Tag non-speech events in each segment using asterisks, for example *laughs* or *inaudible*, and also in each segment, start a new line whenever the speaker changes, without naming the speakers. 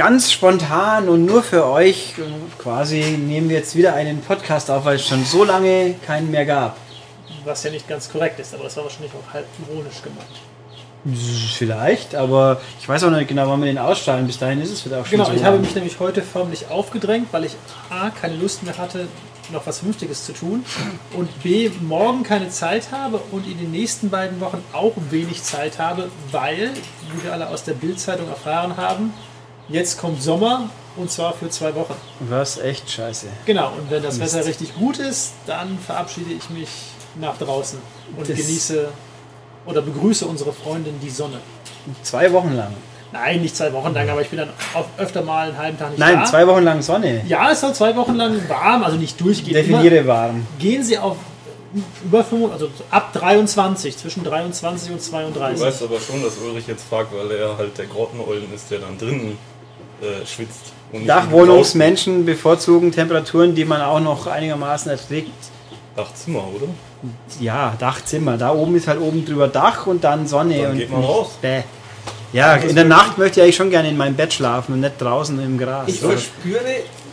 ganz spontan und nur für euch äh, quasi nehmen wir jetzt wieder einen Podcast auf, weil es schon so lange keinen mehr gab.
Was ja nicht ganz korrekt ist, aber das war wahrscheinlich auch halb ironisch gemeint.
Vielleicht, aber ich weiß auch nicht genau, wann wir den ausstrahlen. Bis dahin ist es wieder auch schon
Genau,
so
ich habe mich nämlich heute förmlich aufgedrängt, weil ich A, keine Lust mehr hatte, noch was Vernünftiges zu tun und B, morgen keine Zeit habe und in den nächsten beiden Wochen auch wenig Zeit habe, weil, wie wir alle aus der Bildzeitung erfahren haben, jetzt kommt Sommer und zwar für zwei Wochen.
Was echt scheiße.
Genau, und wenn das
Mist.
Wetter richtig gut ist, dann verabschiede ich mich nach draußen und
Das-
genieße oder begrüße unsere Freundin die Sonne.
Zwei Wochen lang.
Nein, nicht zwei Wochen lang, aber ich bin dann auch öfter mal einen halben Tag nicht
Nein,
da.
zwei Wochen lang Sonne.
Ja, es soll zwei Wochen lang warm, also nicht durchgehend.
Definiere warm.
Immer gehen Sie auf über 5, also ab 23, zwischen 23 und
Du
32.
weißt aber schon, dass Ulrich jetzt fragt, weil er halt der Grottenollen ist, der dann drinnen äh, schwitzt.
Dachwohnungsmenschen bevorzugen Temperaturen, die man auch noch einigermaßen erträgt.
Dachzimmer, oder?
Ja, Dachzimmer. Da oben ist halt oben drüber Dach und dann Sonne.
Dann
und
geht man raus.
Bäh. Ja, in der Nacht möchte ich eigentlich schon gerne in meinem Bett schlafen und nicht draußen im Gras.
Ich verspüre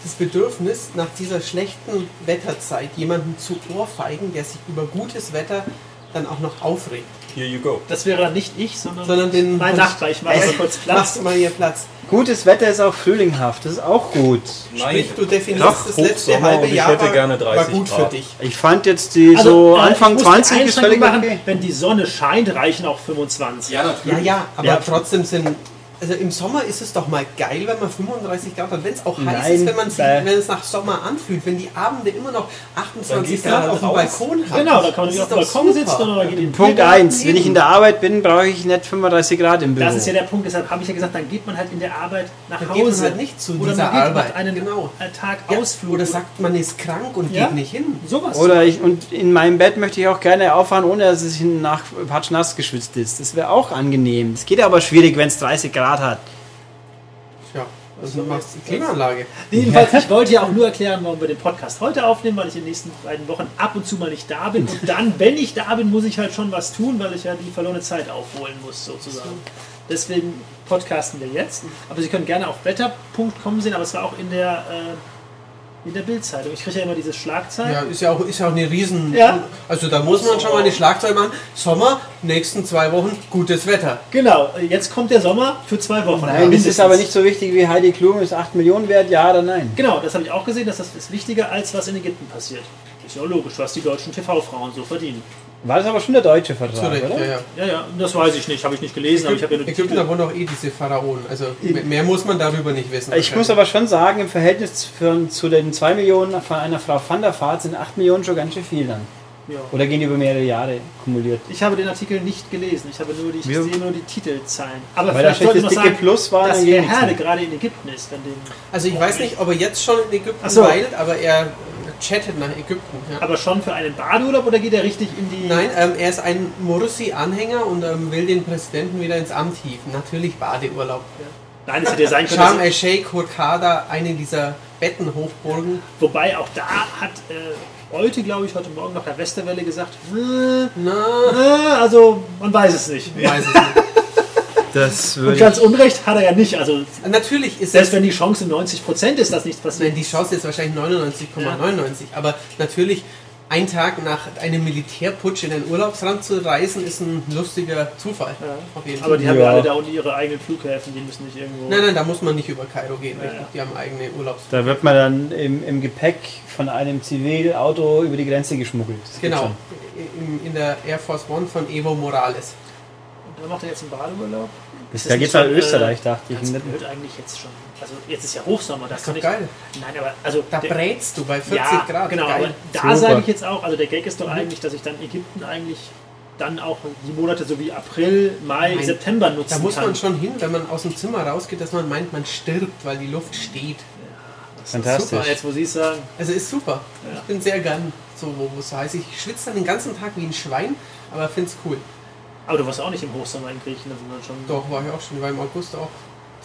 das Bedürfnis, nach dieser schlechten Wetterzeit jemanden zu ohrfeigen, der sich über gutes Wetter dann auch noch aufregt.
Here you go.
Das wäre dann nicht ich, sondern,
Sondern den
mein Nachbar. Ich mache mal kurz Platz.
Machst du mal hier Platz.
Gutes Wetter ist auch frühlinghaft. Das ist auch gut.
Sprich, du definierst
Doch,
das letzte halbe Jahr
hätte
war,
gerne
war
30
gut
Grad.
für dich.
Ich fand jetzt die so
Also, äh,
Anfang
ich muss die
20 ist völlig
machen,
okay.
Wenn die Sonne scheint, reichen auch 25.
Ja, natürlich.
Ja, ja, aber
Ja.
trotzdem sind. Also im Sommer ist es doch mal geil, wenn man 35 Grad hat. Wenn es auch heiß
Nein,
ist, wenn man sich,
äh.
wenn es nach Sommer anfühlt, wenn die Abende immer noch
Dann
28
gehst du
Grad
halt
auf dem
raus.
Balkon haben.
Genau, da kann man sich auf dem Balkon
super.
sitzen oder geht in den
Punkt
Biergarten.
1. Wenn ich in der Arbeit bin, brauche ich nicht 35 Grad im Büro.
Das ist ja der Punkt, deshalb habe ich ja gesagt, dann geht man halt in der Arbeit nach
Dann
Hause.
geht man halt nicht zu
oder
dieser
man geht,
Arbeit.
einen
Genau.
äh, Tag
Ja,
Ausflug.
Oder sagt, man ist krank und
Ja.
geht nicht hin.
sowas.
Oder ich, und in meinem Bett möchte ich auch gerne auffahren, ohne dass es nach patschnass geschwitzt ist. Das wäre auch angenehm. Es geht aber schwierig, wenn es 30 Grad hat.
Ja, also du machst die Klimaanlage.
Jedenfalls, ich wollte ja auch nur erklären, warum wir den Podcast heute aufnehmen, weil ich in den nächsten beiden Wochen ab und zu mal nicht da bin. Und dann, wenn ich da bin, muss ich halt schon was tun, weil ich ja die verlorene Zeit aufholen muss, sozusagen. Deswegen podcasten wir jetzt. Aber Sie können gerne auf wetter.com sehen, aber es war auch in der, äh, in der Bildzeitung. Ich kriege ja immer diese Schlagzeilen.
Ja, ist ja auch, ist ja auch eine Riesen.
Ja.
Also da muss man schon mal eine Schlagzeile machen. Sommer, nächsten zwei Wochen, gutes Wetter.
Genau, jetzt kommt der Sommer für zwei Wochen.
Nein, das ist aber nicht so wichtig wie Heidi Klum ist 8 Millionen wert, ja oder nein?
Genau, das habe ich auch gesehen, dass das ist wichtiger als was in Ägypten passiert. Ist ja auch logisch, was die deutschen TV-Frauen so verdienen.
War das aber schon der deutsche Vertrag,
Zurecht,
oder?
ja, ja.
Ja, ja, das weiß ich nicht, habe ich nicht gelesen, aber ich habe ja nur die
Ägypten, wohnen auch eh diese Pharaonen. Also mehr muss man darüber nicht wissen.
Ich muss aber schon sagen, im Verhältnis für, zu den 2 Millionen von einer Frau van der Vaart sind 8 Millionen schon ganz schön viel dann.
Ja.
Oder gehen die über mehrere Jahre kumuliert?
Ich habe den Artikel nicht gelesen, ich habe nur die, ich
Wir-
sehe nur die Titelzeilen. Aber
Weil
vielleicht sollte ich
das
noch sagen,
Plus war,
dass der Herde gerade in Ägypten ist. Wenn den,
Also ich weiß nicht, ob er jetzt schon in Ägypten
so.
weilt, aber er chattet nach Ägypten. Ja.
aber schon für einen Badeurlaub oder geht er richtig in die...
Nein, ähm, er ist ein Morsi-Anhänger und ähm, will den Präsidenten wieder ins Amt hieven. Natürlich Badeurlaub.
Nein, es hätte ja sein können,
Sharm el-Sheikh, Hurghada, eine dieser Bettenhochburgen.
wobei auch da hat äh, heute, glaube ich, heute Morgen noch der Westerwelle gesagt,
Na,
äh, also man weiß es nicht.
weiß ich nicht.
Das
Und ganz Unrecht hat er ja nicht. Also
Natürlich ist
selbst
es,
wenn die Chance 90% ist, dass nichts passiert.
Nein, die Chance ist wahrscheinlich 99,99. Aber natürlich, ein Tag nach einem Militärputsch in ein Urlaubsland zu reisen, ist ein lustiger Zufall.
Ja.
Auf jeden
Aber die haben ja
Ja.
alle da unten ihre eigenen Flughäfen, die müssen nicht irgendwo.
Nein, nein, da muss man nicht über Kairo gehen.
Ja, ja.
Die haben eigene Urlaubs.
Da wird man dann im, im Gepäck von einem Zivilauto über die Grenze geschmuggelt. Das
Genau. In, in der Air Force One von Evo Morales.
Und da macht er jetzt einen Badeurlaub.
Das,
Ist
da
das
geht's
nicht
nach
schon,
Österreich,
äh,
dachte ich.
Ganz
Nicht-
blöd eigentlich jetzt schon. Also jetzt ist ja Hochsommer, das
ist
kann
doch
ich.
geil.
Nein, aber also
Da
der-
brätst du bei 40
ja,
Grad.
Genau,
Geil.
aber da sage ich jetzt auch, also der Gag ist doch
Mhm.
eigentlich, dass ich dann Ägypten eigentlich dann auch die Monate so wie April, Mai,
Nein,
September nutzen
Da muss
kann.
man schon hin, wenn man aus dem Zimmer rausgeht, dass man meint, man stirbt, weil die Luft steht.
Fantastisch.
Super, jetzt wo Sie es sagen.
Also ist super.
Ja.
Ich bin sehr gern so, wo wo es so heiß ist. Ich schwitze dann den ganzen Tag wie ein Schwein, aber finde es cool.
Aber du warst auch nicht im Hochsommer in Griechenland, sondern schon.
Doch, war ich auch schon. Ich war im August auch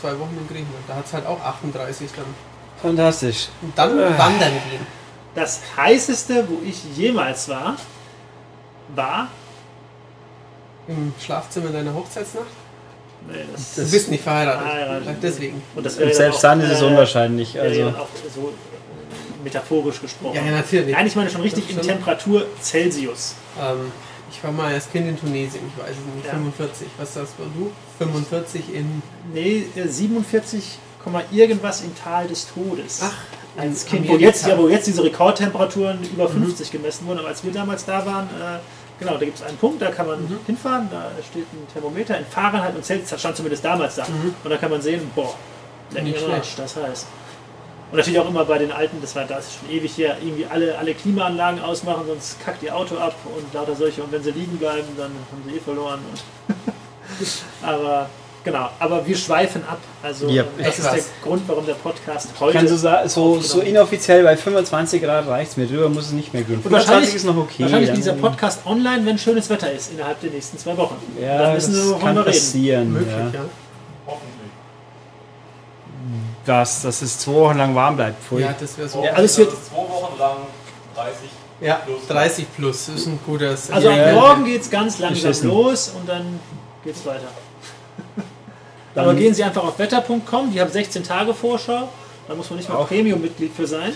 zwei Wochen in Griechenland. Da hat es halt auch 38 dann.
Fantastisch.
Und dann
Äh.
wandern gehen.
Das heißeste, wo ich jemals war, war
Im Schlafzimmer deiner Hochzeitsnacht.
Nee, das,
Du bist nicht verheiratet.
Verheiratet.
Deswegen.
und das
Und selbst
dann auch,
ist es
äh,
unwahrscheinlich. Also,
auch so äh, metaphorisch gesprochen.
Ja, ja, natürlich.
Nein, ich meine schon richtig in. Temperatur Celsius.
Ähm, ich war mal als Kind in Tunesien, ich weiß es nicht,
Ja.
45. Was sagst du? 45 in.
Nee, äh, 47, Komma irgendwas im Tal des Todes.
Ach,
als
in
Kind, wo jetzt, ja, wo jetzt diese Rekordtemperaturen über
Mhm.
50 gemessen wurden, aber als wir damals da waren, äh, genau, da gibt es einen Punkt, da kann man
Mhm.
hinfahren, da steht ein Thermometer in Fahrenheit und Celsius, das stand zumindest damals da.
Mhm.
Und da kann man sehen, boah, am Arsch, das heißt. Und natürlich auch immer bei den alten, das war das ist schon ewig her, irgendwie alle, alle Klimaanlagen ausmachen, sonst kackt ihr Auto ab und lauter solche. Und wenn sie liegen bleiben, dann haben sie eh verloren. Und *laughs* aber genau, aber wir schweifen ab. Also
Ja,
das ist der. Grund, warum der Podcast
ich
heute
kann so, so, so inoffiziell bei 25 Grad reicht es mir. Drüber muss es nicht mehr
wahrscheinlich
25 ist noch okay.
Wahrscheinlich dieser Podcast online, wenn schönes Wetter ist, innerhalb der nächsten zwei Wochen.
Ja,
dann
das kann
wir reden.
passieren.
Möglich,
ja.
ja.
Dass, dass es zwei Wochen lang warm bleibt. Pfui.
Ja, das wäre so.
Ja, also es wird-
Das ist zwei Wochen lang 30.
Ja,
plus.
30 plus ist ein gutes.
Also
Ja, ja.
morgen geht es ganz langsam los und dann geht es weiter. *laughs*
Dann-
Aber gehen Sie einfach auf wetter.com, die haben 16 Tage Vorschau. Da muss man nicht mal. Premium-Mitglied für sein,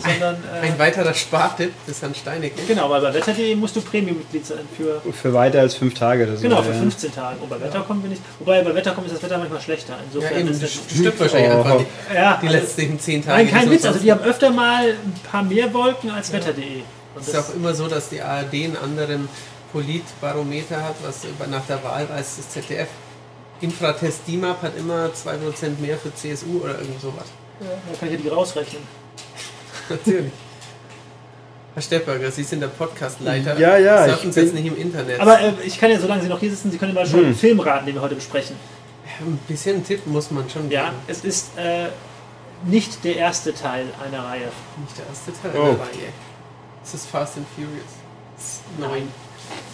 sondern *laughs* äh,
Ein weiterer Spartipp des Herrn Steinecke.
genau, weil bei wetter.de musst du Premium-Mitglied sein für
Für weiter als fünf Tage oder so.
genau für
ja.
15 Tage. Und bei Wetter.com bin ich, wobei bei Wetter.com ist das Wetter manchmal schlechter.
Ja,
Insofern
eben,
ist
das
das,
stimmt wahrscheinlich
Oh.
einfach nicht.
ja,
Die
also-
letzten 10 Tage.
Nein, kein
die
Witz.
so
Also die haben öfter mal ein paar mehr Wolken als wetter.de. Und
Es ist auch immer so, dass die ARD einen anderen Politbarometer hat, was über- nach der Wahl als das ZDF. Infratest DIMAP hat immer 2% mehr für CSU oder irgend sowas.
da kann ich ja die rausrechnen.
Natürlich. Herr Steppberger, Sie sind der Podcastleiter.
Ja, ja,
Sie
ich
jetzt nicht im Internet.
Aber äh, ich kann ja, solange Sie noch hier sitzen, Sie können ja mal schon
Hm.
einen Film raten, den wir heute besprechen.
ein bisschen einen Tipp muss man schon
Ja,
geben.
es ist äh, nicht der erste Teil einer Reihe.
Nicht der erste Teil
Oh.
der Reihe. Es ist Fast and Furious. Es ist Neun.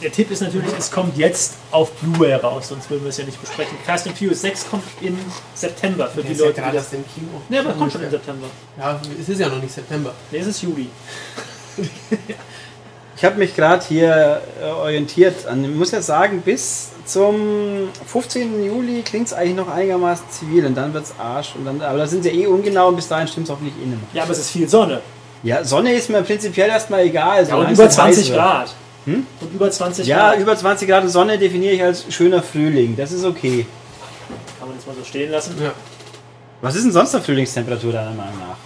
Der Tipp ist natürlich, es kommt jetzt auf Blu-ray raus, sonst würden wir es ja nicht besprechen. Fast and Furious 6 kommt im September für
Der
die
ist ja
Leute, die
gerade
das...
aus dem Kino.
Ne, aber kommt schon im. September.
Ja, es ist ja noch nicht September.
Ne, es ist Juli.
Ich habe mich gerade hier äh, orientiert. An, ich muss ja sagen, bis zum 15. Juli klingt es eigentlich noch einigermaßen zivil und dann wird es Arsch. Und dann, aber da sind sie eh ungenau und bis dahin stimmt es hoffentlich eh nicht mehr.
Ja, aber es ist viel Sonne.
Ja, Sonne ist mir prinzipiell erstmal egal.
Ja, und über
es heiß
20
wird. Hm?
Und über 20
Ja,
Grad.
über 20 Grad Sonne definiere ich als schöner Frühling. Das ist okay.
Kann man jetzt mal so stehen lassen.
Ja.
Was ist denn sonst der Frühlingstemperatur deiner Meinung nach?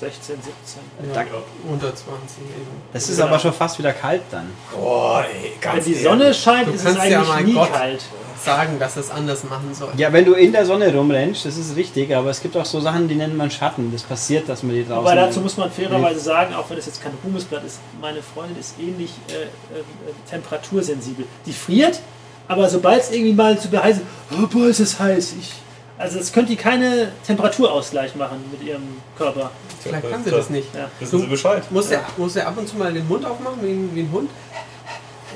16, 17.
ja. Unter 20 eben.
Das ist
Genau.
aber schon fast wieder kalt dann.
Oh, ey,
Wenn
ganz
die
ehrlich.
Sonne scheint,
Du
ist es
ja
eigentlich
mal
nie
Gott-
kalt.
Sagen, dass es anders machen soll.
Ja, wenn du in der Sonne rumrennst, das ist richtig, aber es gibt auch so Sachen, die nennt man Schatten. Das passiert, dass man die draußen.
Aber dazu muss man fairerweise sagen, auch wenn es jetzt kein Ruhmesblatt ist, meine Freundin ist ähnlich äh, äh, temperatursensibel. Die friert, aber sobald es irgendwie mal zu beheiß ist, oh boah, ist es heiß. Ich, also es könnte die keine Temperaturausgleich machen mit ihrem Körper.
Vielleicht kann sie das nicht.
Ja.
Wissen Sie Bescheid?
Muss er, muss er ab und zu mal den Mund aufmachen, wie ein, wie ein Hund?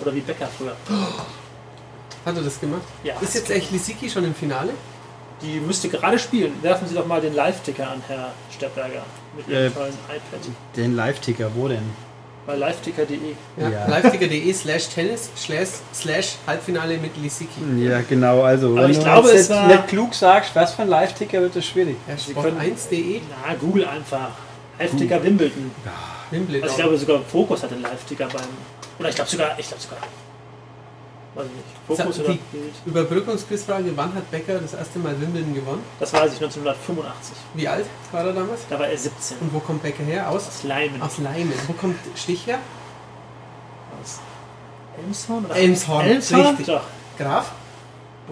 Oder wie Bäcker früher.
Hat er das gemacht?
Ja.
Ist jetzt echt Lisicki schon im Finale?
Die müsste gerade spielen. Werfen Sie doch mal den Live-Ticker an, Herr Steppberger, mit Ihrem
Äh,
tollen iPad.
Den Live-Ticker, wo denn?
Bei liveticker.de.
Ja.
Ja.
Liveticker.de slash Tennis slash, slash Halbfinale mit Lisicki.
Ja, genau, also.
Aber
wenn
ich
du
glaube, es
nicht,
war-
nicht klug sagst, was für ein Live-Ticker wird das schwierig.
Ja,
Sie können-
Sport1.de
Na, Google einfach. Live-Ticker Wimbledon.
Wimbledon.
Also ich glaube sogar Fokus hat einen Live-Ticker beim. Oder ich glaube sogar, ich glaube sogar. Weiß ich nicht. Fokus oder.
Überbrückungsquizfrage, wann hat Becker das erste Mal Wimbledon gewonnen?
Das weiß ich 1985.
Wie alt war er damals?
Da war er 17.
Und wo kommt Becker her? Aus?
Aus Leimen.
Aus Leimen. Wo kommt Stich her?
Aus Elmshorn? Oder?
Elmshorn,
Elmshorn?
richtig.
Doch.
Graf?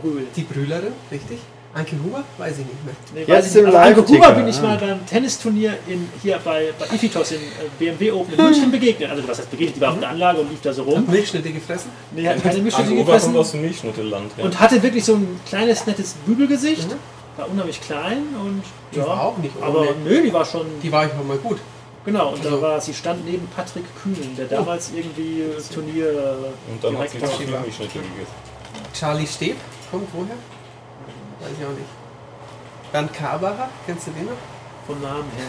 Brühl.
Die Brühlerin, richtig? Anke Huber? Weiß ich nicht mehr.
Nee,
Jetzt im
nicht. Aber Anke Huber bin ich mal beim Tennisturnier in, hier bei, bei Ifitos in äh, BMW Open in München begegnet. Also was heißt begegnet? Die war auf der Anlage und lief da so
Hat
rum.
Milchschnitte gefressen?
Nee, hat keine Mischung
Anke
gefressen.
kommt aus dem Milchschnitteland. Ja.
Und hatte wirklich so ein kleines, nettes Bügelgesicht.
Mhm.
War unheimlich klein und
Die
ja.
war auch nicht ohne.
Aber nö, die war schon.
Die war ich mal gut.
Genau, und
Also-
da war, sie stand neben Patrick Kühn, der damals irgendwie äh, Turnier. äh,
Und dann hat sie. Milchschnitte gegessen.
Charlie Steb kommt woher? Weiß ich auch nicht. Bernd Karbacher, kennst du den noch?
vom Namen her.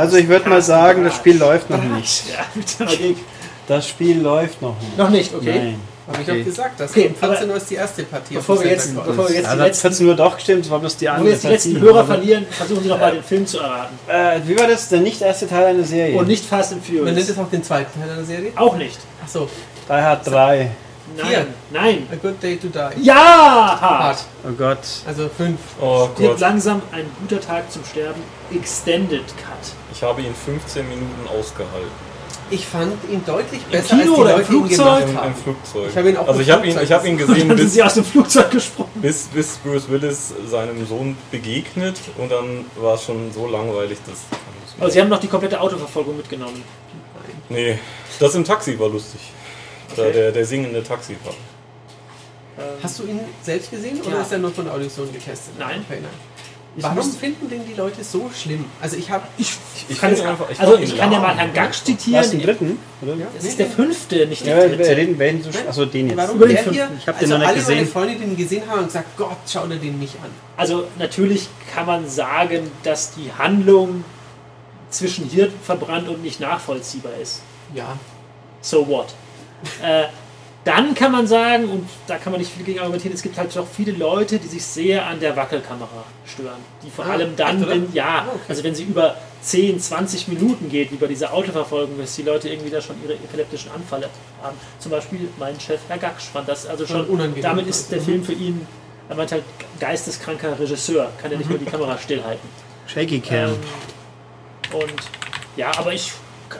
Also ich würde mal sagen, das Spiel läuft noch nicht. *laughs*
Gig.
Das Spiel läuft noch nicht.
Noch nicht, okay.
Nein.
Habe ich
Okay.
auch gesagt, dass
Okay,
um 14
aber
Uhr ist die erste Partie.
Bevor wir jetzt, bevor wir jetzt
Ja,
die letzten,
14 Uhr doch gestimmt, es war bloß die
bevor wir
andere
jetzt die letzten
Partie.
Hörer verlieren, versuchen Sie doch mal den Film zu erraten.
Äh, wie war das? Der nicht erste Teil einer Serie?
Und nicht Fast and
Man nennt
Furious.
es auch den zweiten Teil der Serie.
Auch nicht.
Achso,
Die Hard 3.
Nein.
Vier.
Nein.
A Good Day to Die.
Ja! Hart.
Oh Gott.
Also fünf.
Oh
Stirbt
Gott,
langsam ein guter Tag zum Sterben. Extended Cut.
ich habe ihn 15 Minuten ausgehalten.
Ich fand ihn deutlich besser
Kino
als die
oder im
Leute ihn
Flugzeug?
gemacht
Im, im Flugzeug.
Ich habe ihn auch
also
im
ich habe ihn, ich habe ihn
Und
gesehen,
dann sind
bis,
sie aus dem Flugzeug gesprungen.
bis, bis Bruce Willis seinem Sohn begegnet und dann war es schon so langweilig, dass...
Aber sie haben noch die komplette Autoverfolgung mitgenommen.
Nee, das im Taxi war lustig.
Okay.
der, der singende Taxifahrer.
Ähm,
Hast du ihn selbst gesehen oder
Ja.
ist er nur von Audition getestet?
Nein.
Okay, nein.
Ich
Warum finden denn die Leute so schlimm? Also ich habe
ich,
Ich
kann jetzt,
einfach- ich
also ich kann ja mal Herrn Gagsch
Was, den
zitieren.
dritten? Oder?
Ja.
Das ist der fünfte, nicht
Ja,
der dritte.
reden, wir reden so. Achso, den jetzt.
Warum
Über den fünften.
hier?
Ich hab den
also
noch nicht
alle meine
gesehen.
Freunde, die ihn gesehen haben, haben gesagt, Gott, schau dir den nicht an.
Also natürlich kann man sagen, dass die Handlung zwischen hier verbrannt und nicht nachvollziehbar ist.
Ja.
So what? Äh, dann kann man sagen, und da kann man nicht viel gegen argumentieren, es gibt halt doch viele Leute, die sich sehr an der Wackelkamera stören. Die vor
Ah,
allem dann, wenn, ja,
Ah, okay.
also wenn sie über 10, 20 Minuten geht, wie bei dieser Autoverfolgung, dass die Leute irgendwie da schon ihre epileptischen Anfälle haben. Zum Beispiel mein Chef, Herr Gaksch, fand das also schon,
Schon unangenehm.
damit ist der
Mhm.
Film für ihn, er meint halt, geisteskranker Regisseur, kann er nicht mehr die Kamera stillhalten.
Shaky Cam.
Ähm, und ja, aber ich,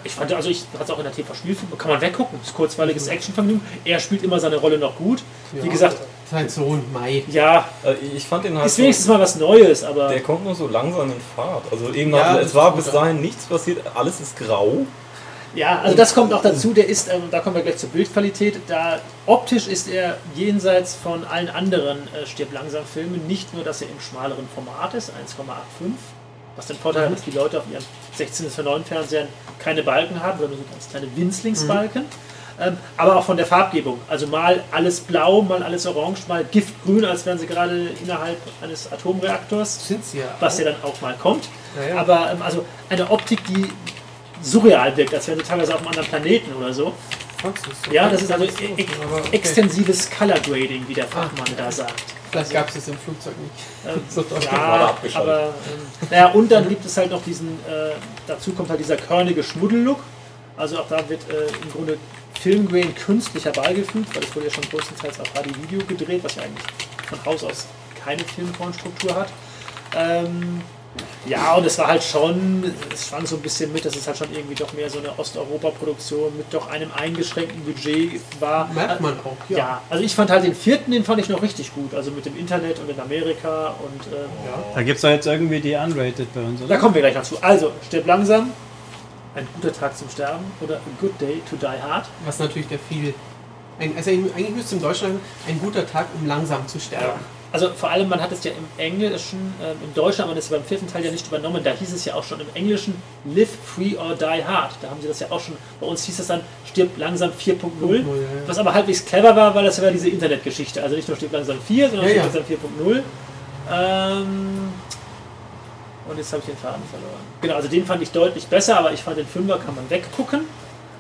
ich fand, also ich hatte es auch in der TV-Spielfilm, kann man weggucken, ist kurzweiliges Actionvergnügen. Er spielt immer seine Rolle noch gut. Wie
Ja.
gesagt,
Sein Sohn, Mai.
ja,
Äh, Ich fand den halt
ist wenigstens mal was Neues, aber
Der kommt nur so langsam in Fahrt. Also eben
Ja, das
es war bis dahin nichts passiert, alles ist grau.
ja, also das kommt auch dazu. Der ist, ähm, da kommen wir gleich zur Bildqualität. Da optisch ist er jenseits von allen anderen äh, stirb langsam Filmen. Nicht nur, dass er im schmaleren Format ist, 1,85. Was den Vorteil hat, dass die Leute auf ihren 16 zu 9 Fernsehern keine Balken haben, sondern so ganz kleine Winzlingsbalken. Ähm, aber auch von der Farbgebung. Also mal alles blau, mal alles orange, mal giftgrün, als wären sie gerade innerhalb eines Atomreaktors,
Sind sie ja.
was
auch.
ja dann auch mal kommt.
Ja, ja.
Aber ähm, also eine Optik, die surreal wirkt, als wären sie teilweise auf einem anderen Planeten oder so.
Du's so?
Ja, das ist also e
okay.
extensives Color Grading, wie der Fachmann da sagt.
Vielleicht gab es es im Flugzeug nicht.
Ähm, *laughs*
So
ja, aber ähm, naja, und dann gibt es halt noch diesen, äh, dazu kommt halt dieser körnige Schmuddellook. Also auch da wird äh, im Grunde Filmgrain künstlich herbeigefügt, weil es wurde ja schon größtenteils auf HD-Video gedreht, was ja eigentlich von Haus aus keine Filmgrain-Struktur hat. Ähm, ja, und es war halt schon, es schwang so ein bisschen mit, dass es halt schon irgendwie doch mehr so eine Osteuropa-Produktion mit doch einem eingeschränkten Budget war.
Merkt man auch, ja.
Ja, also ich fand halt den vierten, den fand ich noch richtig gut. Also mit dem Internet und in Amerika und ähm, ja.
Da gibt es doch jetzt irgendwie die Unrated bei uns,
Da
oder?
kommen wir gleich noch zu. Also, stirb langsam. Ein guter Tag zum Sterben oder A Good Day to Die Hard.
Was natürlich der viel. Ein, also eigentlich müsste im Deutschland ein guter Tag, um langsam zu sterben.
Also vor allem, man hat es ja im Englischen, ähm, im Deutschen, aber das ist beim vierten Teil ja nicht übernommen. Da hieß es ja auch schon im Englischen Live Free or Die Hard. Da haben sie das ja auch schon. Bei uns hieß es dann Stirb langsam 4.0.
ja, ja.
Was aber halbwegs clever war, weil das war diese Internetgeschichte. Also nicht nur Stirb langsam 4, sondern
Ja,
Stirb langsam 4.0. Ähm, und jetzt habe ich den Faden verloren. Genau, also den fand ich deutlich besser, aber ich fand den Fünfer kann man weggucken.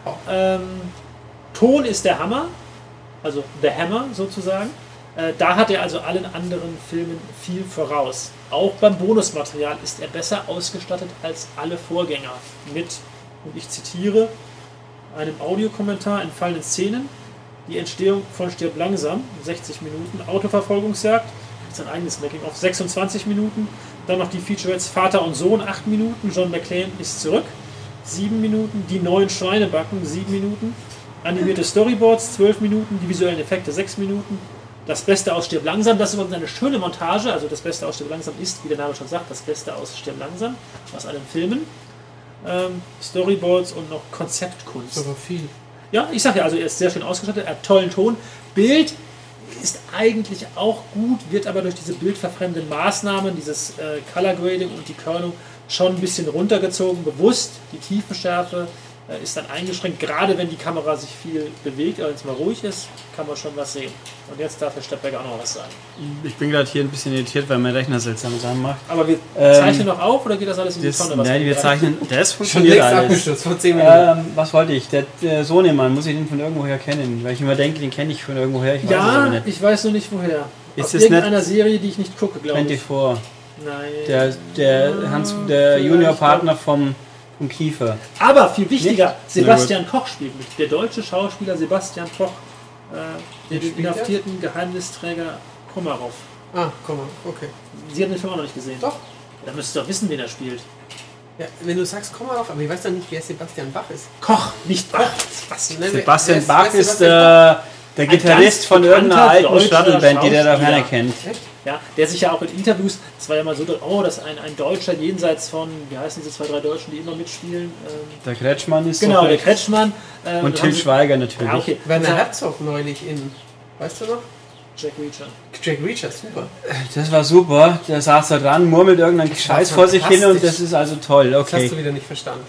Oh.
Ähm, Ton ist der Hammer, also der Hammer sozusagen. Äh, da hat er also allen anderen Filmen viel voraus. Auch beim Bonusmaterial ist er besser ausgestattet als alle Vorgänger. Mit, und ich zitiere, einem Audiokommentar in fallenden Szenen, die Entstehung von Stirb langsam, 60 Minuten, Autoverfolgungsjagd, sein eigenes Making-of, 26 Minuten, dann noch die Featurettes Vater und Sohn, 8 Minuten, John McClane ist zurück, 7 Minuten, die neuen Schweinebacken, 7 Minuten, animierte Storyboards, 12 Minuten, die visuellen Effekte, 6 Minuten, das Beste aus Stirb langsam, das ist übrigens eine schöne Montage, also das Beste aus Stirb langsam ist, wie der Name schon sagt, das Beste aus Stirb langsam, aus allen Filmen, ähm, Storyboards und noch Konzeptkunst.
Das ist aber viel.
Ja, ich sag ja, also er ist sehr schön ausgestattet, er hat tollen Ton. Bild ist eigentlich auch gut, wird aber durch diese bildverfremdenden Maßnahmen, dieses äh, Color Grading und die Körnung schon ein bisschen runtergezogen, bewusst. Die Tiefenschärfe ist dann eingeschränkt. Gerade wenn die Kamera sich viel bewegt, aber wenn es mal ruhig ist, kann man schon was sehen. Und jetzt darf Herr Steppberger auch noch was sagen.
Ich bin gerade hier ein bisschen irritiert, weil mein Rechner seltsame Sachen macht.
Aber wir
Ähm,
zeichnen noch auf oder geht das alles in die Tonne? was
nein, wir zeichnen. Das funktioniert alles.
vor 10 Minuten.
Ähm, was wollte ich? Der, der Sohnemann, muss ich den von irgendwoher kennen? Weil ich immer denke, den kenne ich von irgendwoher. Ich weiß
Ja,
nicht.
ich weiß nur nicht woher.
Ist
Aus irgendeiner Serie, die ich nicht gucke, glaube ich.
24.
Nein.
Der, der, Hans, der
Vielleicht,
Juniorpartner vom, vom Kiefer.
Aber viel wichtiger,
Nicht?
Sebastian Koch spielt mit. Der deutsche Schauspieler Sebastian Koch, äh, den
er?
inhaftierten Geheimnisträger Komarov.
ah, komm mal, okay.
Sie haben den Film auch noch nicht gesehen.
Doch.
Da müsst ihr doch wissen, wen er spielt.
Ja, wenn du sagst, auf, aber ich weiß doch nicht, wer Sebastian Bach ist.
Koch, nicht Bach.
Ne,
Sebastian
wer
Bach ist
Sebastian
der, der Gitarrist von irgendeiner alten Stadtband, die der da
Schauspieler.
keiner kennt.
Echt?
Ja, der sich ja auch in Interviews, es war ja mal so, oh, das ist ein, ein Deutscher jenseits von, wie heißen diese zwei, drei Deutschen, die immer mitspielen? Ähm,
Der Kretschmann ist
genau, der Kretschmann. Äh,
Und
dann
Til
haben sie-
Schweiger natürlich.
Ja, okay.
Werner Herzog neulich in, weißt du noch?
Jack Reacher.
Jack Reacher, super.
Das war super. Der saß da dran, murmelt irgendeinen Scheiß vor sich hin und das ist also toll.
Das hast
Okay.
du wieder nicht verstanden.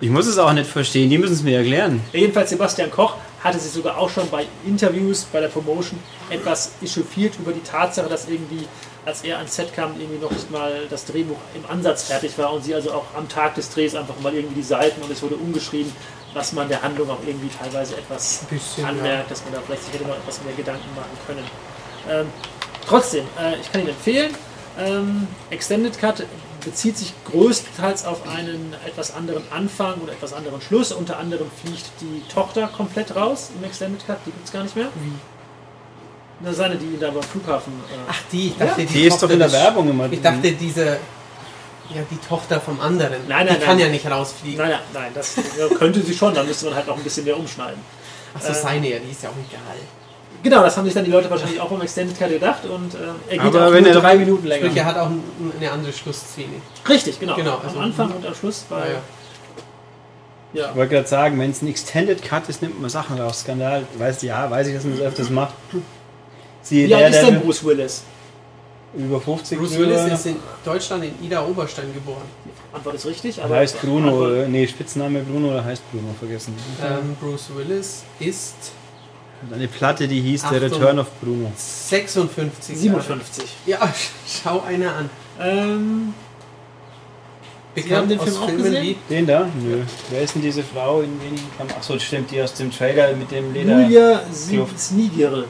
Ich muss es auch nicht verstehen, die müssen es mir erklären.
Jedenfalls Sebastian Koch hatte sich sogar auch schon bei Interviews, bei der Promotion etwas echauffiert über die Tatsache, dass irgendwie, als er ans Set kam, irgendwie noch nicht mal das Drehbuch im Ansatz fertig war und sie also auch am Tag des Drehs einfach mal irgendwie die Seiten und es wurde umgeschrieben, was man der Handlung auch irgendwie teilweise etwas
bisschen,
anmerkt, dass man da vielleicht sich hätte noch etwas mehr Gedanken machen können. Ähm, trotzdem, äh, ich kann ihn empfehlen. Ähm, Extended Cut bezieht sich größtenteils auf einen etwas anderen Anfang oder etwas anderen Schluss. Unter anderem fliegt die Tochter komplett raus im Extended Cut, die gibt es gar nicht mehr.
Wie?
Na, seine, die da beim Flughafen. Äh,
Ach, die, ich dachte,
Die ist doch in der Werbung immer
Ich dachte, diese, ja, die Tochter vom anderen.
Nein, nein,
die kann
nein.
ja nicht rausfliegen.
naja, nein, das ja, könnte sie schon, dann müsste man halt noch ein bisschen mehr umschneiden.
Achso,
Äh,
seine ja, die ist ja auch egal.
Genau, das haben sich dann die Leute wahrscheinlich auch beim Extended Cut gedacht und äh, er geht
Aber
auch
wenn
nur
er-
drei Minuten länger.
Sprich, er hat auch ein- eine andere Schlussszene.
Richtig, genau.
Genau, also-
am Anfang und am Schluss bei.
Naja.
Ja.
Ich wollte gerade sagen, wenn es ein Extended Cut ist, nimmt man Sachen raus. Skandal. Weißt du, ja, weiß ich, dass man das öfters macht. Siehe
Wie alt
der,
ist denn Bruce Willis?
über 50
Bruce Willis ist in Deutschland in Ida Oberstein geboren.
Antwort ist richtig,
Er
aber.
heißt Bruno,
Antwort-
nee, Spitzname Bruno oder heißt Bruno, vergessen.
Ähm, Bruce Willis ist
Und eine Platte, die hieß The
Achtung.
Return of Bruno.
56.
57.
Jahre. Ja, schau einer an.
Ähm,
Bekannt
haben den Film auch
Filmen
gesehen?
wie
Den da? Nö. Wer ist denn diese Frau in wenigen Kampf? Achso, stimmt, die aus dem Trailer mit dem Leder.
Julia. Snigirl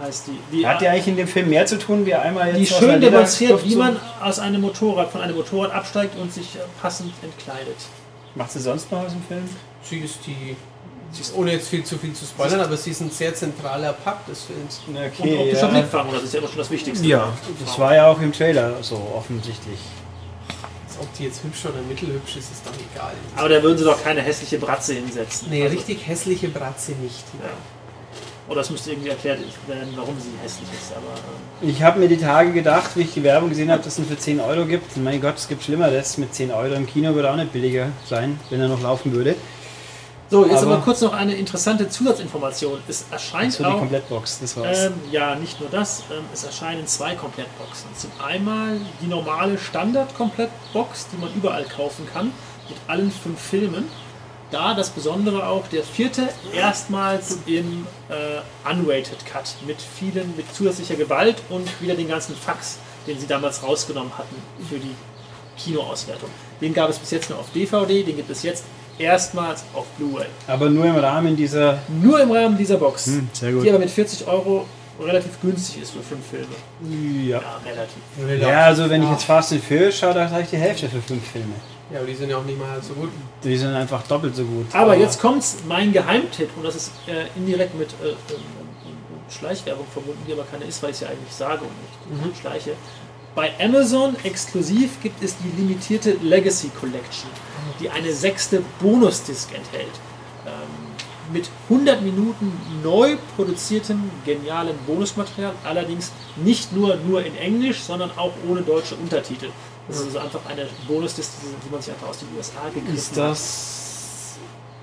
heißt die. Die,
Hat die eigentlich in dem Film mehr zu tun, wie einmal jetzt
die schön demonstriert, wie man aus einem Motorrad, von einem Motorrad absteigt und sich äh, passend entkleidet.
Macht sie sonst noch aus dem Film?
Sie ist die. Sie ist, ohne jetzt viel zu viel zu spoilern, aber sie ist ein sehr zentraler Part des Films.
Und
Okay,
optischer
ja.
Blickfang, das ist ja immer schon das Wichtigste.
Ja, das war ja auch im Trailer so offensichtlich.
Also ob die jetzt hübsch oder mittelhübsch ist, ist doch egal.
Aber da würden sie doch keine hässliche Bratze hinsetzen.
Nee,
Also,
richtig hässliche Bratze nicht.
Ja. Oder es müsste irgendwie erklärt werden, warum sie hässlich ist. Aber ähm,
Ich habe mir die Tage gedacht, wie ich die Werbung gesehen habe, dass es ihn für 10 Euro gibt. Mein Gott, es gibt Schlimmeres. Mit 10 Euro im Kino würde auch nicht billiger sein, wenn er noch laufen würde.
So, jetzt aber,
Aber-
kurz noch eine interessante Zusatzinformation. Es erscheint
So die
auch
Komplettbox, das war's.
Ähm, ja, nicht nur das, ähm, es erscheinen zwei Komplettboxen. Zum einmal die normale Standard-Komplettbox, die man überall kaufen kann, mit allen fünf Filmen. Da das Besondere auch, der vierte erstmals im äh, Unrated Cut mit vielen, mit zusätzlicher Gewalt und wieder den ganzen Fax, den sie damals rausgenommen hatten für die Kinoauswertung. Den gab es bis jetzt nur auf DVD, den gibt es jetzt erstmals auf Blu-ray.
Aber nur im Rahmen dieser.
Nur im Rahmen dieser Box,
Hm, sehr gut.
die aber mit 40 Euro relativ günstig ist für fünf Filme.
Ja.
Ja, relativ.
Ja, also wenn ich jetzt Fast and Furious schaue, da habe ich die Hälfte für fünf Filme.
Ja, aber die sind ja auch nicht mal so gut.
Die sind einfach doppelt so gut.
Aber jetzt kommt's, mein Geheimtipp, und das ist äh, indirekt mit äh, ähm, ähm, Schleichwerbung verbunden, die aber keine ist, weil ich sie eigentlich sage und nicht schleiche. Bei Amazon exklusiv gibt es die limitierte Legacy Collection, die eine sechste Bonusdisk enthält. Ähm, mit 100 Minuten neu produziertem, genialem Bonusmaterial, allerdings nicht nur, nur in Englisch, sondern auch ohne deutsche Untertitel. Das ist also einfach eine Bonusdisk, die man sich einfach aus den USA gegriffen
Ist
hat.
das.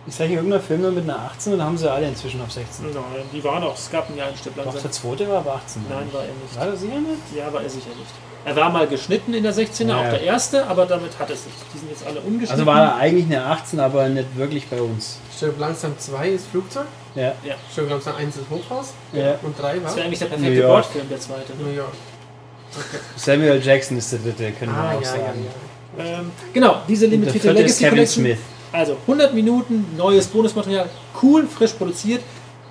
Ist hier irgendein Film nur mit einer 18 oder haben sie alle inzwischen auf 16?
Nein, die waren auch, es gab ein Jahr ein Stück
Doch, der zweite war aber 18.
Nein, war er nicht.
War das sicher nicht?
Ja, war er sicher nicht. Er war mal geschnitten in der 16er,
Ja.
auch der erste, aber damit hat es sich. Die sind jetzt alle ungeschnitten.
Also war er eigentlich eine 18, aber nicht wirklich bei uns.
Stirb langsam 2 ist Flugzeug,
Ja.
ja.
Stirb langsam 1 ist Hochhaus
ja.
und 3 war
Das wäre eigentlich der perfekte. Bordfilm, der zweite. Ne?
New York.
Samuel Jackson ist der dritte, können wir
Ah,
auch
ja,
sagen.
ja.
Ähm, genau, diese limitierte Legacy
Kevin
Collection.
Smith.
Also 100 Minuten neues Bonusmaterial, cool, frisch produziert.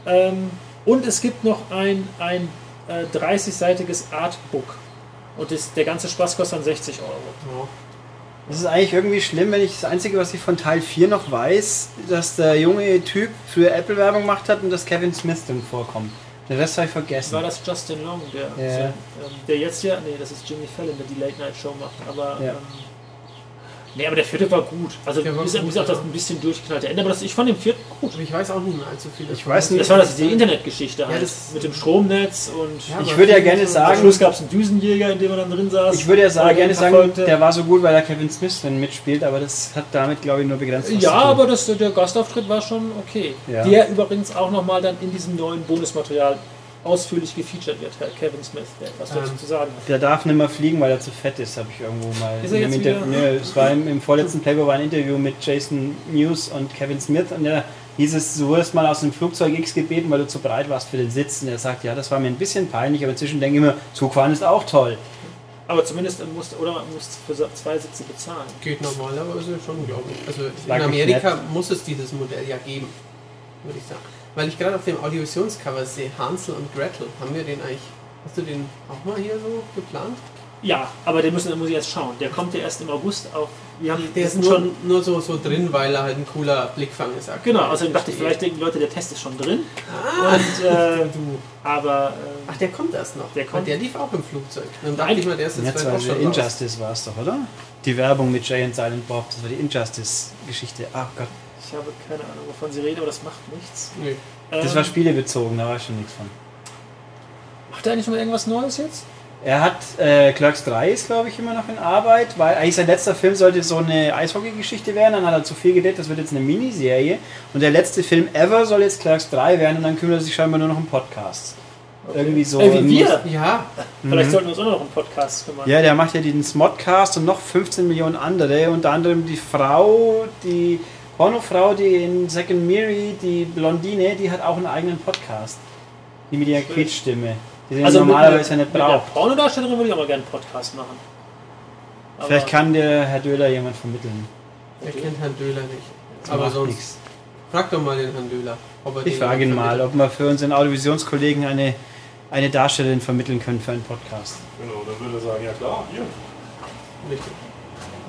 Ähm, und es gibt noch ein, ein äh, 30-seitiges Artbook. Und das, der ganze Spaß kostet dann 60 Euro.
Ja.
Das ist eigentlich irgendwie schlimm, wenn ich das Einzige, was ich von Teil 4 noch weiß, dass der junge Typ für Apple Werbung gemacht hat und dass Kevin Smith drin vorkommt. Den Rest habe ich vergessen.
War das Justin Long, der,
Ja.
ähm, der jetzt ja, nee, das ist Jimmy Fallon, der die Late Night Show macht. Aber
Ja.
ähm, nee, aber der vierte war gut. Also
Der gut,
gesagt, das ein bisschen durchgeknallte Ende, aber das, ich fand den vierten gut.
Ich weiß auch nicht mehr allzu viel.
Ich weiß nicht.
Das war das die Internetgeschichte halt,
das-
mit dem Stromnetz und
Ja,
Ich würde ja gerne sagen-
am Schluss gab es einen Düsenjäger, in dem er dann drin saß.
Ich würde ja sagen, gerne sagen, der war so gut, weil er Kevin Smith drin mitspielt, aber das hat damit, glaube ich, nur begrenzt was
Ja,
zu tun.
aber das, der Gastauftritt war schon okay.
Ja.
Der übrigens auch nochmal dann in diesem neuen Bonusmaterial ausführlich gefeatured wird, Herr Kevin Smith, der etwas dazu
Ähm,
zu sagen hat.
Der darf nicht mehr fliegen, weil er zu fett ist, habe ich irgendwo mal.
Ist er jetzt
Inter-
wieder-
Nö, es war im, im vorletzten Playboy war ein Interview mit Jason Mewes und Kevin Smith und der hieß es, du wurdest mal aus dem Flugzeug X gebeten, weil du zu breit warst für den Sitz. Und er sagt, ja, das war mir ein bisschen peinlich, aber inzwischen denke ich mir, Zugfahren ist auch toll.
Aber zumindest musste, oder man musste für zwei Sitze bezahlen.
Geht normalerweise schon, glaube ich. Also
Lag
in Amerika muss es dieses Modell ja geben, würde ich sagen. Weil ich gerade auf dem Audiovisionscover sehe, Hansel und Gretel. Haben wir den eigentlich, hast du den auch mal hier so geplant?
Ja, aber den müssen, den muss ich jetzt schauen. Der kommt ja erst im August auf. Wir haben
Der ist nur,
schon.
nur so, so drin, weil er halt ein cooler Blickfang ist. aktuell.
Genau, außerdem dachte ich, vielleicht denken die Leute, der Test ist schon drin.
Ah,
Und, äh, *laughs*
du.
aber äh,
Ach, der kommt erst noch.
Der kommt-
Der lief auch im Flugzeug. Dann dachte ich mal, der ist jetzt
Jetzt war
auch schon.
Injustice war es doch, oder? Die Werbung mit Jay und Silent Bob, das war die Injustice-Geschichte. Ach Gott.
Ich habe keine Ahnung, wovon sie reden, aber das macht nichts.
Nee.
Das
Ähm,
war spielebezogen, da war schon nichts von.
Macht er eigentlich noch irgendwas Neues jetzt?
Er hat äh, Clerks 3 ist, glaube ich, immer noch in Arbeit, weil eigentlich sein letzter Film sollte so eine Eishockey-Geschichte werden. Dann hat er zu viel gedreht, das wird jetzt eine Miniserie. Und der letzte Film ever soll jetzt Clerks 3 werden und dann kümmert er sich scheinbar nur noch um Podcasts. Irgendwie so.
Äh, wie wir.
Ja,
Vielleicht sollten wir uns auch noch um Podcast kümmern.
Ja, der macht ja den Smodcast und noch 15 Millionen andere. Unter anderem die Frau, die Pornofrau, die in Second Mary, die Blondine, die hat auch einen eigenen Podcast. Die mit ihrer. Quietschstimme. Die den
Also mit
normalerweise
einer-
nicht
Mit einer
braucht.
Pornodarstellerin würde ich auch mal gerne einen Podcast machen. Aber
Vielleicht kann der Herr Döhler jemand vermitteln.
er kennt Herrn Döhler nicht.
Das
Aber sonst,
nichts.
frag doch mal den Herrn Döhler. Ob er
Ich frage ihn mal, ob wir für unseren Audiovisionskollegen eine, eine Darstellerin vermitteln können für einen Podcast.
Genau, dann würde er sagen, ja klar, hier.
Richtig.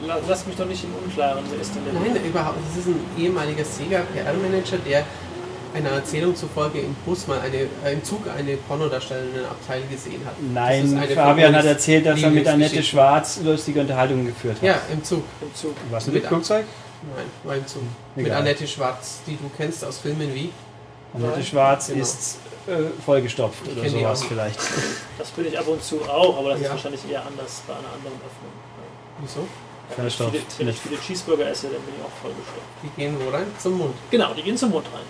La- Lass mich doch nicht im Unklaren, wer ist denn der?
Nein, überhaupt. Das ist ein ehemaliger Sega PR-Manager, der einer Erzählung zufolge im Bus mal eine, äh, im Zug eine pornodarstellenden Abteil gesehen hat.
Nein, Fabian hat erzählt, dass er mit Annette. Schwarz lustige Unterhaltungen geführt hat.
Ja, im Zug.
Im Zug.
Was mit
Mit
Flugzeug?
Nein, war im Zug. Mit
Egal.
Annette Schwarz, die du kennst aus Filmen wie.
Annette
Nein.
Schwarz
Genau.
ist äh, vollgestopft
Ich
oder sowas vielleicht.
Das bin ich ab und zu auch, aber das
Ja.
ist wahrscheinlich eher anders bei einer anderen Öffnung.
Wieso?
Wenn ich, viele, wenn ich viele Cheeseburger esse, dann bin ich auch vollgestopft.
Die gehen wo rein? Zum Mund.
Genau, die gehen zum Mund rein.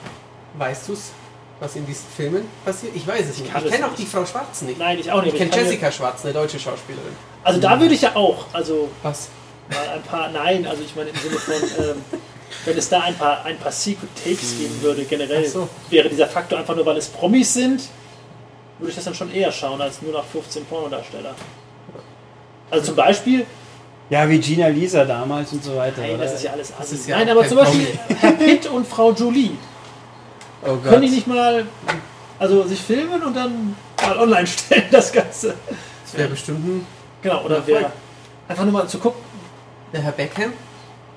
Weißt du's, was in diesen Filmen passiert? Ich weiß es nicht.
kann
Ich
es
kenne auch
nicht.
die Frau Schwarz nicht.
Nein, ich auch nicht.
Ich kenne Jessica Schwarz, eine deutsche Schauspielerin.
Also da würde ich ja auch, also
Was?
mal ein paar, nein, also ich meine im Sinne von, ähm, wenn es da ein paar, ein paar Secret Tapes geben würde, generell,
so.
wäre dieser Faktor einfach nur, weil es Promis sind, würde ich das dann schon eher schauen, als nur nach 15 Pornodarsteller. Also zum Beispiel,
Ja, wie Gina Lisa damals und so weiter.
nein,
oder?
das ist ja alles
Das ist ja
Nein, aber zum Beispiel Herr Pitt und Frau Jolie.
oh Gott.
Können die nicht mal also sich filmen und dann mal online stellen, das Ganze?
Das wäre bestimmt ein,
Genau, oder wer, einfach nur mal zu gucken,
der Herr Beckham.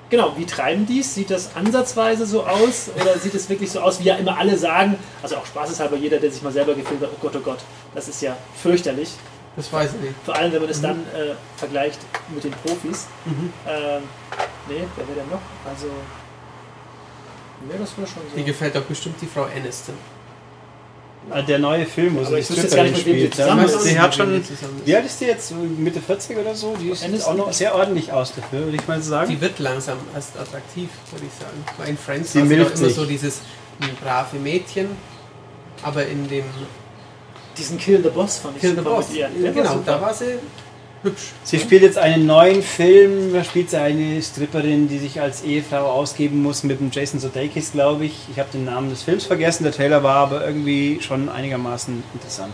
Genau, wie treiben die es? Sieht das ansatzweise so aus? Oder sieht es wirklich so aus, wie ja immer alle sagen? Also auch spaßeshalber jeder, der sich mal selber gefilmt hat, oh Gott, oh Gott, das ist ja fürchterlich.
Das weiß ich nicht.
Vor allem, wenn man es
Mhm.
dann äh, vergleicht mit den Profis.
Mhm.
Ähm, nee, wer wäre denn noch? Also, nee, das wäre schon so.
Die gefällt doch bestimmt die Frau Aniston.
Ah, Der neue Film, wo
Aber
sie die
ich wüsste jetzt gar
Stripperin
nicht, mit wem sie
spielt.
zusammen
Damals-
ist.
Sie hat schon.
Zusammen.
Wie alt ist die jetzt? Mitte 40 oder so? Die sieht
Aniston
auch noch sehr ordentlich aus dafür, würde ich mal sagen.
Die wird langsam erst attraktiv, würde ich sagen. Weil in Friends
Sie
war immer so dieses ein brave Mädchen, aber in dem
Diesen Kill the Boss fand ich
Kill the Boss.
mit ihr.
Ja,
Der war
genau,
super.
da war sie hübsch.
Sie spielt jetzt einen neuen Film, da spielt sie eine Stripperin, die sich als Ehefrau ausgeben muss mit dem Jason Sudeikis, glaube ich. Ich habe den Namen des Films vergessen, der Trailer war aber irgendwie schon einigermaßen interessant.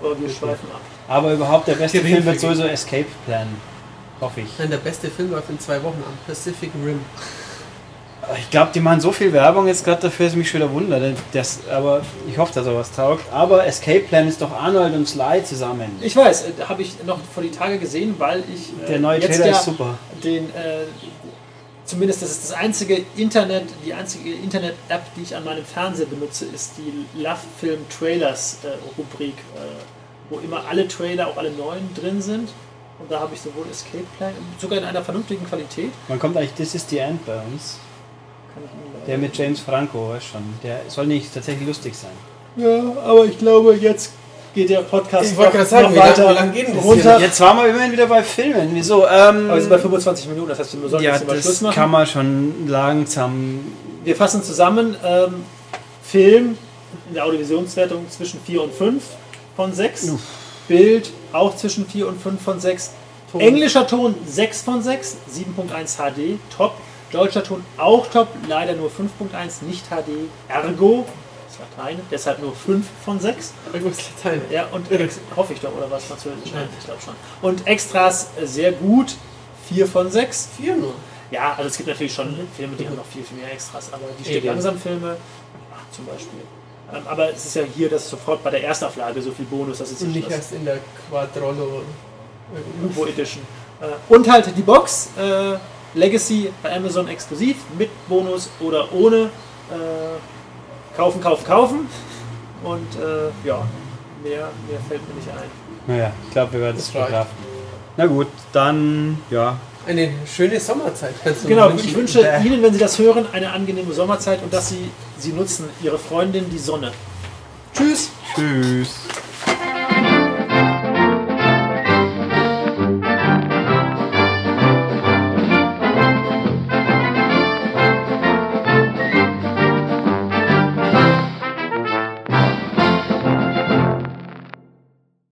Aber wir schweifen ab.
Aber überhaupt der beste Film wird sowieso Escape Plan. Hoffe ich.
Nein, der beste Film läuft in zwei Wochen am Pacific Rim.
Ich glaube, die machen so viel Werbung jetzt gerade dafür, dass ich mich schon wieder wundere. Das, aber ich hoffe, dass er was taugt. Aber Escape Plan ist doch Arnold und Sly zusammen.
Ich weiß, äh, habe ich noch vor die Tage gesehen, weil ich äh,
Der neue Trailer
ja
ist super.
den äh, zumindest das ist das einzige Internet, die einzige Internet-App, die ich an meinem Fernseher benutze, ist die Love Film Trailers äh, Rubrik, äh, wo immer alle Trailer, auch alle neuen drin sind. Und da habe ich sowohl Escape Plan, sogar in einer vernünftigen Qualität.
Man kommt eigentlich This is the End bei uns. Der mit James Franco, weißt schon. Der soll nicht tatsächlich lustig sein.
ja, aber ich glaube, jetzt geht der Podcast
Ich wollte gerade sagen, wie lange- wie lange geht das
runter.
Jetzt waren wir immerhin wieder bei Filmen. Wieso? Ähm,
Aber wir sind bei 25 Minuten, das heißt, wir sollten
ja,
jetzt mal Schluss
das
machen.
kann man schon langsam.
Wir fassen zusammen. Ähm, Film in der Audiovisionswertung zwischen 4 und 5 von 6. Bild auch zwischen 4 und 5 von 6.
Ton.
Englischer Ton 6 von 6. 7.1 HD. Top. Deutscher Ton auch top. Leider nur 5.1 nicht HD. Ergo. Das ist Latein. Deshalb nur 5 von 6.
Irgendwas Latein.
Ja, und ex- hoffe ich doch, oder was? Französisch? Nein, ich glaube schon. Und Extras äh, sehr gut. 4 von 6.
Vier nur.
Ja, also es gibt natürlich schon Filme, die haben noch viel, viel mehr Extras, aber die
Alien.
langsam Filme, ja, zum Beispiel. Ähm, aber es ist ja hier, dass sofort bei der Erstauflage so viel Bonus, dass es
Und
nicht
nicht erst in der Quadrollo.
Lupo Edition. Äh, und halt die Box, äh, Legacy bei Amazon exklusiv, mit Bonus oder ohne. Äh, kaufen, kaufen, kaufen. Und äh, ja, mehr, mehr fällt mir nicht ein.
Naja, ich glaube, wir werden es verkraften. Na gut, dann ja.
Eine schöne Sommerzeit kannst du
Genau, ich wünsche
Bäh.
Ihnen, wenn Sie das hören, eine angenehme Sommerzeit und dass Sie sie nutzen, Ihre Freundin, die Sonne. Tschüss!
Tschüss.